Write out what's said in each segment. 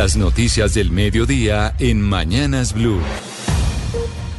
Las noticias del mediodía en Mañanas Blue.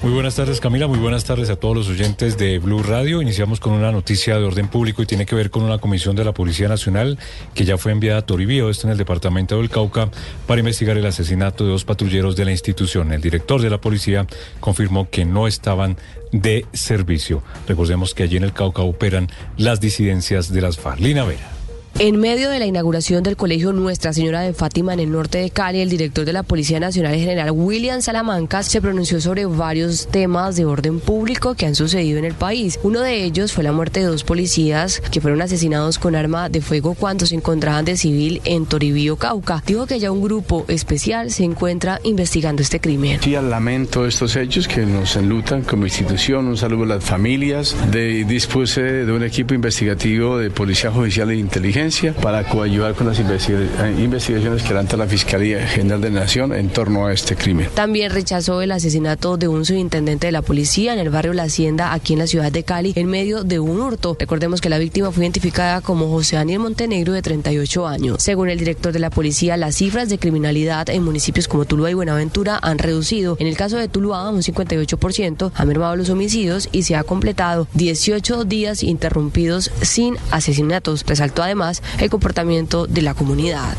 Muy buenas tardes Camila, muy buenas tardes a todos los oyentes de Blue Radio. Iniciamos con una noticia de orden público y tiene que ver con una comisión de la Policía Nacional que ya fue enviada a Toribío, esto en el departamento del Cauca, para investigar el asesinato de dos patrulleros de la institución. El director de la policía confirmó que no estaban de servicio. Recordemos que allí en el Cauca operan las disidencias de las FARC. Lina Vera. En medio de la inauguración del colegio Nuestra Señora de Fátima en el norte de Cali, el director de la Policía Nacional General William Salamanca se pronunció sobre varios temas de orden público que han sucedido en el país. Uno de ellos fue la muerte de dos policías que fueron asesinados con arma de fuego cuando se encontraban de civil en Toribío, Cauca. Dijo que ya un grupo especial se encuentra investigando este crimen. Sí, lamento estos hechos que nos enlutan como institución. Un saludo a las familias. Dispuse de un equipo investigativo de Policía Judicial e Inteligencia para coayudar con las eh, investigaciones que adelanta la Fiscalía General de la Nación en torno a este crimen. También rechazó el asesinato de un subintendente de la policía en el barrio La Hacienda, aquí en la ciudad de Cali, en medio de un hurto. Recordemos que la víctima fue identificada como José Daniel Montenegro, de 38 años. Según el director de la policía, las cifras de criminalidad en municipios como Tuluá y Buenaventura han reducido. En el caso de Tuluá, un 58%, ha mermado los homicidios y se ha completado 18 días interrumpidos sin asesinatos. Resaltó además el comportamiento de la comunidad.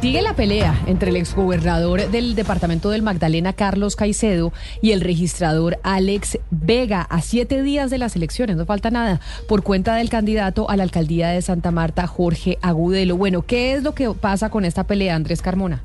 Sigue la pelea entre el exgobernador del departamento del Magdalena, Carlos Caicedo, y el registrador Alex Vega a siete días de las elecciones, no falta nada, por cuenta del candidato a la alcaldía de Santa Marta, Jorge Agudelo. Bueno, ¿qué es lo que pasa con esta pelea, Andrés Carmona?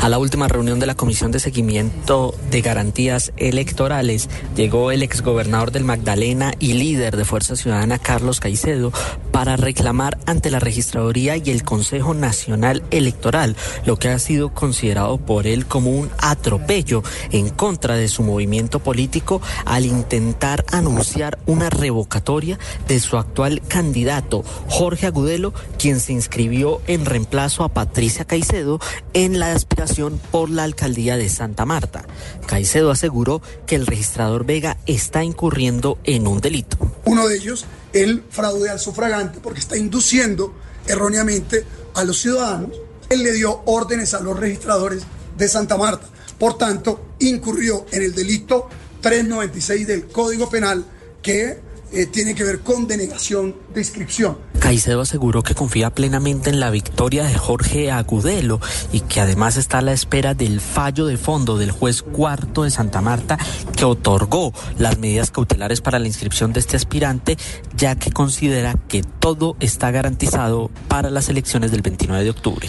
A la última reunión de la Comisión de Seguimiento de Garantías Electorales llegó el exgobernador del Magdalena y líder de Fuerza Ciudadana Carlos Caicedo para reclamar ante la Registraduría y el Consejo Nacional Electoral lo que ha sido considerado por él como un atropello en contra de su movimiento político al intentar anunciar una revocatoria de su actual candidato Jorge Agudelo, quien se inscribió en reemplazo a Patricia Caicedo en la aspiración por la alcaldía de Santa Marta. Caicedo aseguró que el registrador Vega está incurriendo en un delito. Uno de ellos, el fraude al sufragante, porque está induciendo erróneamente a los ciudadanos. Él le dio órdenes a los registradores de Santa Marta. Por tanto, incurrió en el delito 396 del Código Penal que eh, tiene que ver con denegación de inscripción. Caicedo aseguró que confía plenamente en la victoria de Jorge Agudelo y que además está a la espera del fallo de fondo del juez cuarto de Santa Marta que otorgó las medidas cautelares para la inscripción de este aspirante, ya que considera que todo está garantizado para las elecciones del 29 de octubre.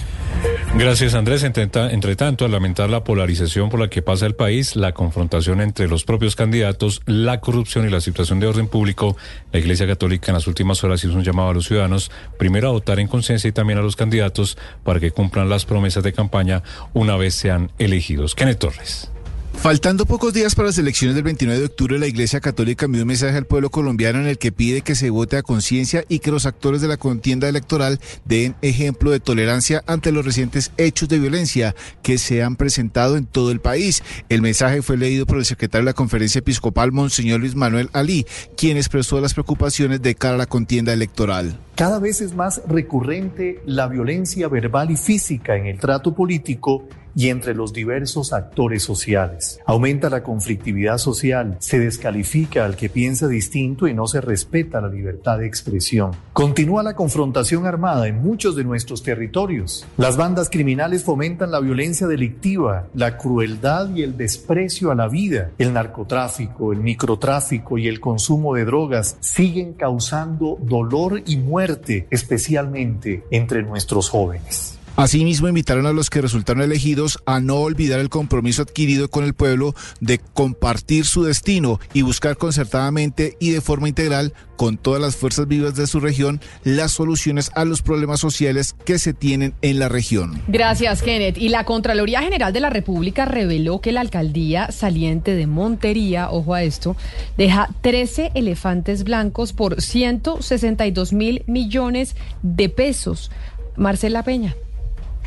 Gracias Andrés. Entre, tanto, al lamentar la polarización por la que pasa el país, la confrontación entre los propios candidatos, la corrupción y la situación de orden público, la Iglesia Católica en las últimas horas hizo un llamado a los ciudadanos, primero a votar en conciencia y también a los candidatos para que cumplan las promesas de campaña una vez sean elegidos. Kenneth Torres. Faltando pocos días para las elecciones del 29 de octubre, la Iglesia Católica envió un mensaje al pueblo colombiano en el que pide que se vote a conciencia y que los actores de la contienda electoral den ejemplo de tolerancia ante los recientes hechos de violencia que se han presentado en todo el país. El mensaje fue leído por el secretario de la Conferencia Episcopal, Monseñor Luis Manuel Ali, quien expresó las preocupaciones de cara a la contienda electoral. Cada vez es más recurrente la violencia verbal y física en el trato político y entre los diversos actores sociales. Aumenta la conflictividad social, se descalifica al que piensa distinto y no se respeta la libertad de expresión. Continúa la confrontación armada en muchos de nuestros territorios. Las bandas criminales fomentan la violencia delictiva, la crueldad y el desprecio a la vida. El narcotráfico, el microtráfico y el consumo de drogas siguen causando dolor y muerte, especialmente entre nuestros jóvenes. Asimismo, invitaron a los que resultaron elegidos a no olvidar el compromiso adquirido con el pueblo de compartir su destino y buscar concertadamente y de forma integral con todas las fuerzas vivas de su región las soluciones a los problemas sociales que se tienen en la región. Gracias, Kenneth. Y la Contraloría General de la República reveló que la alcaldía saliente de Montería, ojo a esto, deja 13 elefantes blancos por 162 mil millones de pesos. Marcela Peña.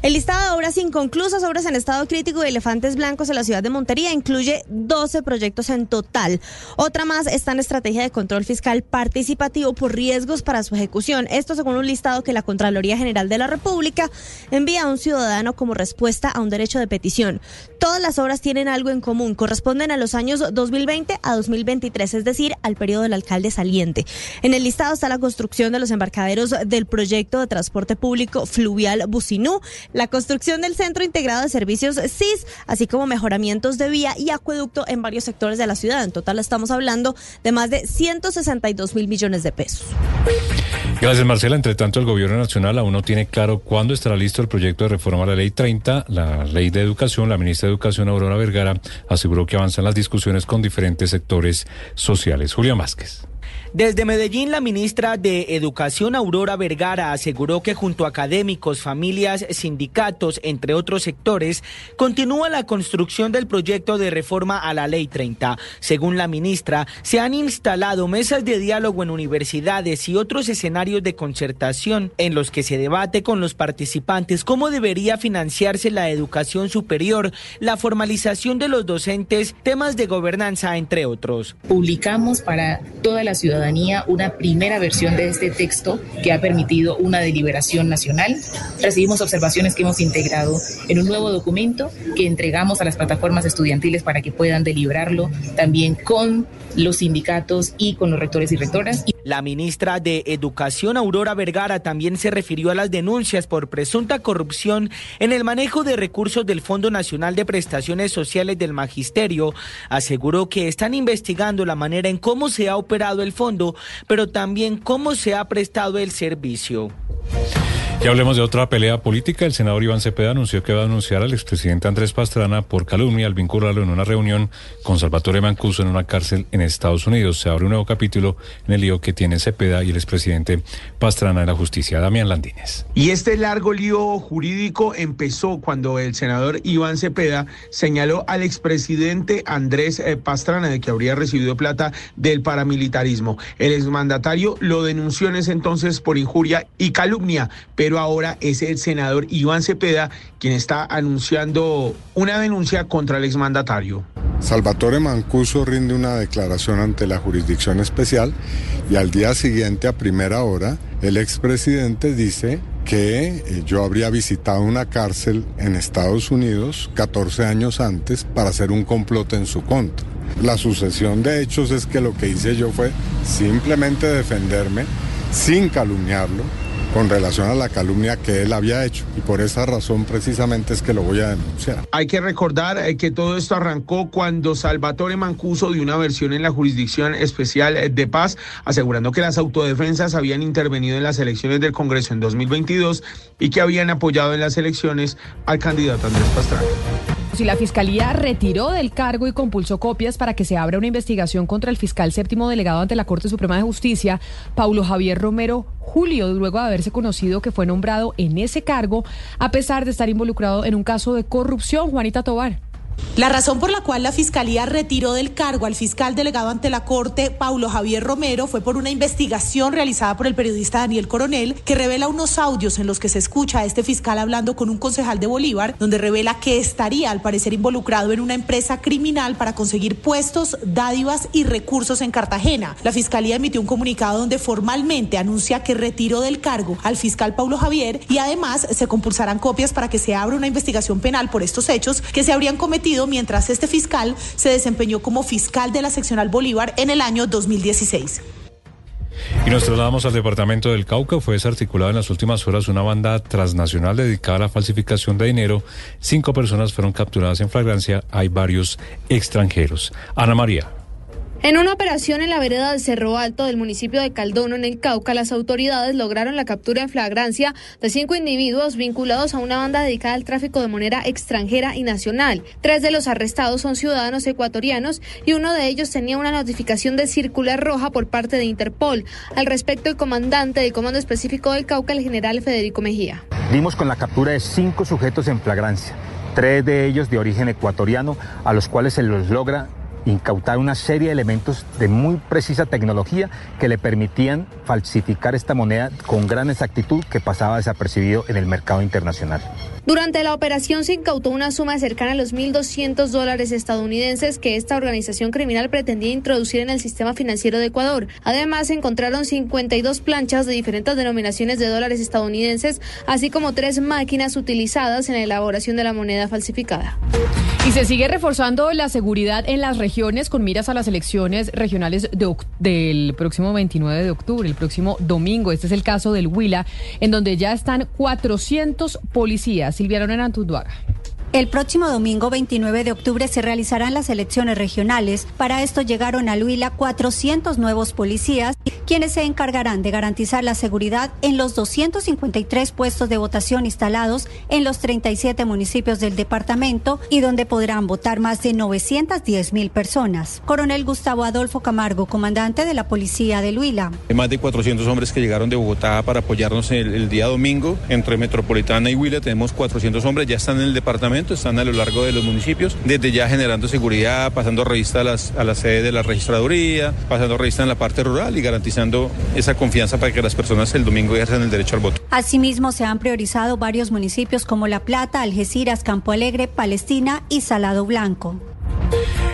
El listado de obras inconclusas, obras en estado crítico y elefantes blancos en la ciudad de Montería incluye 12 proyectos en total. Otra más está en estrategia de control fiscal participativo por riesgos para su ejecución. Esto según un listado que la Contraloría General de la República envía a un ciudadano como respuesta a un derecho de petición. Todas las obras tienen algo en común, corresponden a los años 2020 a 2023, es decir, al periodo del alcalde saliente. En el listado está la construcción de los embarcaderos del proyecto de transporte público fluvial Bucinú, la construcción del Centro Integrado de Servicios CIS, así como mejoramientos de vía y acueducto en varios sectores de la ciudad. En total estamos hablando de más de 162 mil millones de pesos. Gracias, Marcela. Entre tanto, el Gobierno Nacional aún no tiene claro cuándo estará listo el proyecto de reforma a la Ley 30, la Ley de Educación. La ministra de Educación, Aurora Vergara, aseguró que avanzan las discusiones con diferentes sectores sociales. Julián Vázquez. Desde Medellín, la ministra de Educación, Aurora Vergara, aseguró que junto a académicos, familias, sindicatos, entre otros sectores, continúa la construcción del proyecto de reforma a la Ley 30. Según la ministra, se han instalado mesas de diálogo en universidades y otros escenarios de concertación en los que se debate con los participantes cómo debería financiarse la educación superior, la formalización de los docentes, temas de gobernanza, entre otros. Publicamos para toda la ciudadanía una primera versión de este texto que ha permitido una deliberación nacional. Recibimos observaciones que hemos integrado en un nuevo documento que entregamos a las plataformas estudiantiles para que puedan deliberarlo también con los sindicatos y con los rectores y rectoras. La ministra de Educación, Aurora Vergara, también se refirió a las denuncias por presunta corrupción en el manejo de recursos del Fondo Nacional de Prestaciones Sociales del Magisterio. Aseguró que están investigando la manera en cómo se ha operado el fondo, pero también cómo se ha prestado el servicio. Y hablemos de otra pelea política. El senador Iván Cepeda anunció que va a denunciar al expresidente Andrés Pastrana por calumnia al vincularlo en una reunión con Salvatore Mancuso en una cárcel en Estados Unidos. Se abre un nuevo capítulo en el lío que tiene Cepeda y el expresidente Pastrana en la justicia. Damián Landines. Y este largo lío jurídico empezó cuando el senador Iván Cepeda señaló al expresidente Andrés eh, Pastrana de que habría recibido plata del paramilitarismo. El exmandatario lo denunció en ese entonces por injuria y calumnia pero ahora es el senador Iván Cepeda quien está anunciando una denuncia contra el exmandatario. Salvatore Mancuso rinde una declaración ante la jurisdicción especial y al día siguiente, a primera hora, el expresidente dice que eh, yo habría visitado una cárcel en Estados Unidos 14 años antes para hacer un complot en su contra. La sucesión de hechos es que lo que hice yo fue simplemente defenderme sin calumniarlo, con relación a la calumnia que él había hecho. Y por esa razón precisamente es que lo voy a denunciar. Hay que recordar eh, que todo esto arrancó cuando Salvatore Mancuso dio una versión en la Jurisdicción Especial eh, de Paz, asegurando que las autodefensas habían intervenido en las elecciones del Congreso en 2022 y que habían apoyado en las elecciones al candidato Andrés Pastrana. Si la Fiscalía retiró del cargo y compulsó copias para que se abra una investigación contra el fiscal séptimo delegado ante la Corte Suprema de Justicia, Paulo Javier Romero Julio, luego de haberse conocido que fue nombrado en ese cargo, a pesar de estar involucrado en un caso de corrupción. Juanita Tobar. La razón por la cual la Fiscalía retiró del cargo al fiscal delegado ante la Corte, Paulo Javier Romero, fue por una investigación realizada por el periodista Daniel Coronel, que revela unos audios en los que se escucha a este fiscal hablando con un concejal de Bolívar, donde revela que estaría al parecer involucrado en una empresa criminal para conseguir puestos, dádivas y recursos en Cartagena. La Fiscalía emitió un comunicado donde formalmente anuncia que retiró del cargo al fiscal Paulo Javier y además se compulsarán copias para que se abra una investigación penal por estos hechos que se habrían cometido mientras este fiscal se desempeñó como fiscal de la seccional Bolívar en el año 2016. Y nos trasladamos al departamento del Cauca. Fue desarticulada en las últimas horas una banda transnacional dedicada a la falsificación de dinero. Cinco personas fueron capturadas en flagrancia. Hay varios extranjeros. Ana María. En una operación en la vereda del Cerro Alto del municipio de Caldono, en el Cauca, las autoridades lograron la captura en flagrancia de cinco individuos vinculados a una banda dedicada al tráfico de moneda extranjera y nacional. Tres de los arrestados son ciudadanos ecuatorianos y uno de ellos tenía una notificación de circular roja por parte de Interpol. Al respecto, el comandante del Comando Específico del Cauca, el general Federico Mejía. Dimos con la captura de cinco sujetos en flagrancia, tres de ellos de origen ecuatoriano, a los cuales se los logra incautar una serie de elementos de muy precisa tecnología que le permitían falsificar esta moneda con gran exactitud que pasaba desapercibido en el mercado internacional. Durante la operación se incautó una suma cercana a los 1.200 dólares estadounidenses que esta organización criminal pretendía introducir en el sistema financiero de Ecuador. Además, se encontraron 52 planchas de diferentes denominaciones de dólares estadounidenses, así como tres máquinas utilizadas en la elaboración de la moneda falsificada. Y se sigue reforzando la seguridad en las regiones con miras a las elecciones regionales del próximo 29 de octubre, el próximo domingo. Este es el caso del Huila, en donde ya están 400 policías. Silvia Lorena Tunduaga. El próximo domingo 29 de octubre se realizarán las elecciones regionales. Para esto llegaron a Huila 400 nuevos policías, quienes se encargarán de garantizar la seguridad en los 253 puestos de votación instalados en los 37 municipios del departamento y donde podrán votar más de 910 mil personas. Coronel Gustavo Adolfo Camargo, comandante de la policía de Huila. Hay más de 400 hombres que llegaron de Bogotá para apoyarnos el, el día domingo. Entre Metropolitana y Huila tenemos 400 hombres, ya están en el departamento están a lo largo de los municipios, desde ya generando seguridad, pasando revista a, las, a la sede de la registraduría, pasando revista en la parte rural y garantizando esa confianza para que las personas el domingo ejerzan el derecho al voto. Asimismo, se han priorizado varios municipios como La Plata, Algeciras, Campo Alegre, Palestina y Salado Blanco.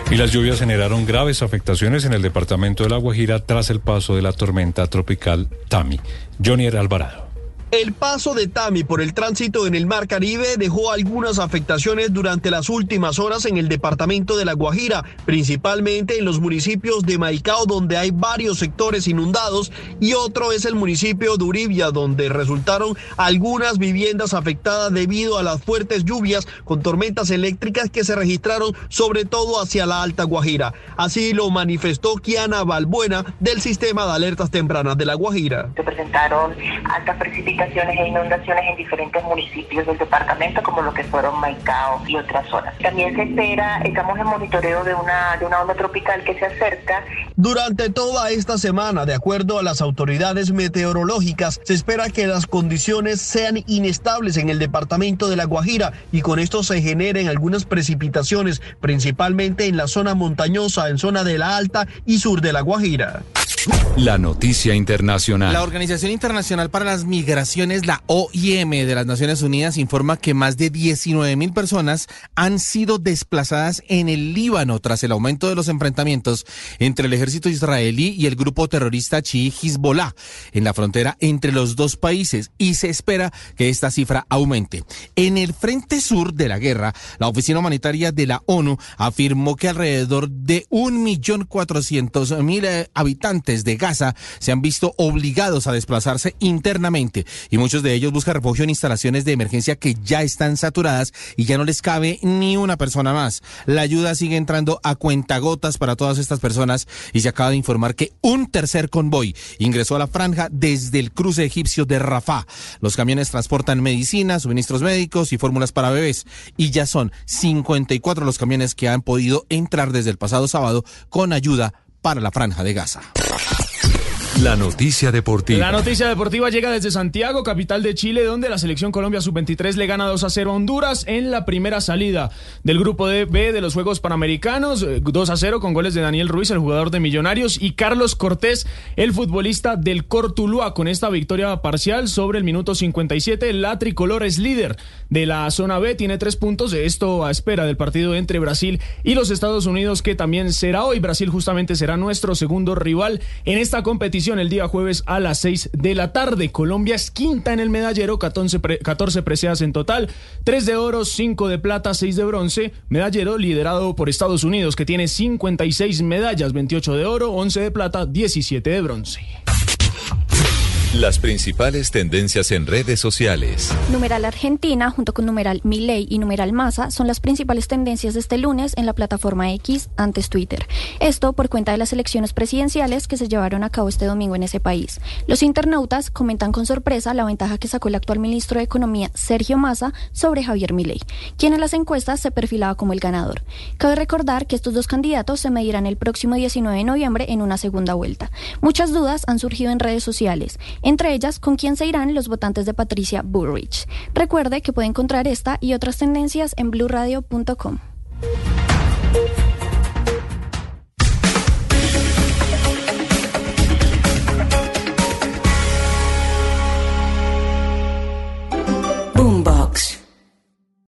Y las lluvias generaron graves afectaciones en el departamento de La Guajira tras el paso de la tormenta tropical Tami. Johnny Alvarado. El paso de Tami por el tránsito en el Mar Caribe dejó algunas afectaciones durante las últimas horas en el departamento de La Guajira, principalmente en los municipios de Maicao, donde hay varios sectores inundados, y otro es el municipio de Uribia, donde resultaron algunas viviendas afectadas debido a las fuertes lluvias con tormentas eléctricas que se registraron sobre todo hacia la Alta Guajira. Así lo manifestó Kiana Balbuena del sistema de alertas tempranas de La Guajira. Se presentaron altas precipitaciones e inundaciones en diferentes municipios del departamento, como lo que fueron Maicao y otras zonas. También se espera, estamos en monitoreo de una, de una onda tropical que se acerca. Durante toda esta semana, de acuerdo a las autoridades meteorológicas, se espera que las condiciones sean inestables en el departamento de La Guajira y con esto se generen algunas precipitaciones, principalmente en la zona montañosa, en zona de la alta y sur de La Guajira. La noticia internacional. La Organización Internacional para las Migraciones, la OIM de las Naciones Unidas, informa que más de 19 mil personas han sido desplazadas en el Líbano tras el aumento de los enfrentamientos entre el ejército israelí y el grupo terrorista chií Hezbollah en la frontera entre los dos países y se espera que esta cifra aumente. En el frente sur de la guerra, la Oficina Humanitaria de la ONU afirmó que alrededor de 1.400.000 eh, habitantes de Gaza se han visto obligados a desplazarse internamente y muchos de ellos buscan refugio en instalaciones de emergencia que ya están saturadas y ya no les cabe ni una persona más. La ayuda sigue entrando a cuentagotas para todas estas personas y se acaba de informar que un tercer convoy ingresó a la franja desde el cruce egipcio de Rafah. Los camiones transportan medicinas, suministros médicos y fórmulas para bebés y ya son 54 los camiones que han podido entrar desde el pasado sábado con ayuda para la franja de Gaza. La noticia deportiva. La noticia deportiva llega desde Santiago, capital de Chile, donde la selección Colombia sub-23 le gana 2 a 0 a Honduras en la primera salida del grupo B de los Juegos Panamericanos. 2 a 0 con goles de Daniel Ruiz, el jugador de Millonarios, y Carlos Cortés, el futbolista del Cortuluá. Con esta victoria parcial sobre el minuto 57, la tricolor es líder de la zona B, tiene tres puntos. Esto a espera del partido entre Brasil y los Estados Unidos, que también será hoy. Brasil justamente será nuestro segundo rival en esta competición el día jueves a las 6 de la tarde. Colombia es quinta en el medallero, 14, preseas en total, 3 de oro, 5 de plata, 6 de bronce. Medallero liderado por Estados Unidos, que tiene 56 medallas, 28 de oro, 11 de plata, 17 de bronce. Las principales tendencias en redes sociales. Numeral Argentina, junto con numeral Milei y numeral Massa, son las principales tendencias de este lunes en la plataforma X, antes Twitter. Esto por cuenta de las elecciones presidenciales que se llevaron a cabo este domingo en ese país. Los internautas comentan con sorpresa la ventaja que sacó el actual ministro de Economía, Sergio Massa, sobre Javier Milei, quien en las encuestas se perfilaba como el ganador. Cabe recordar que estos dos candidatos se medirán el próximo 19 de noviembre en una segunda vuelta. Muchas dudas han surgido en redes sociales entre ellas con quién se irán los votantes de Patricia Bullrich. Recuerde que puede encontrar esta y otras tendencias en blurradio.com.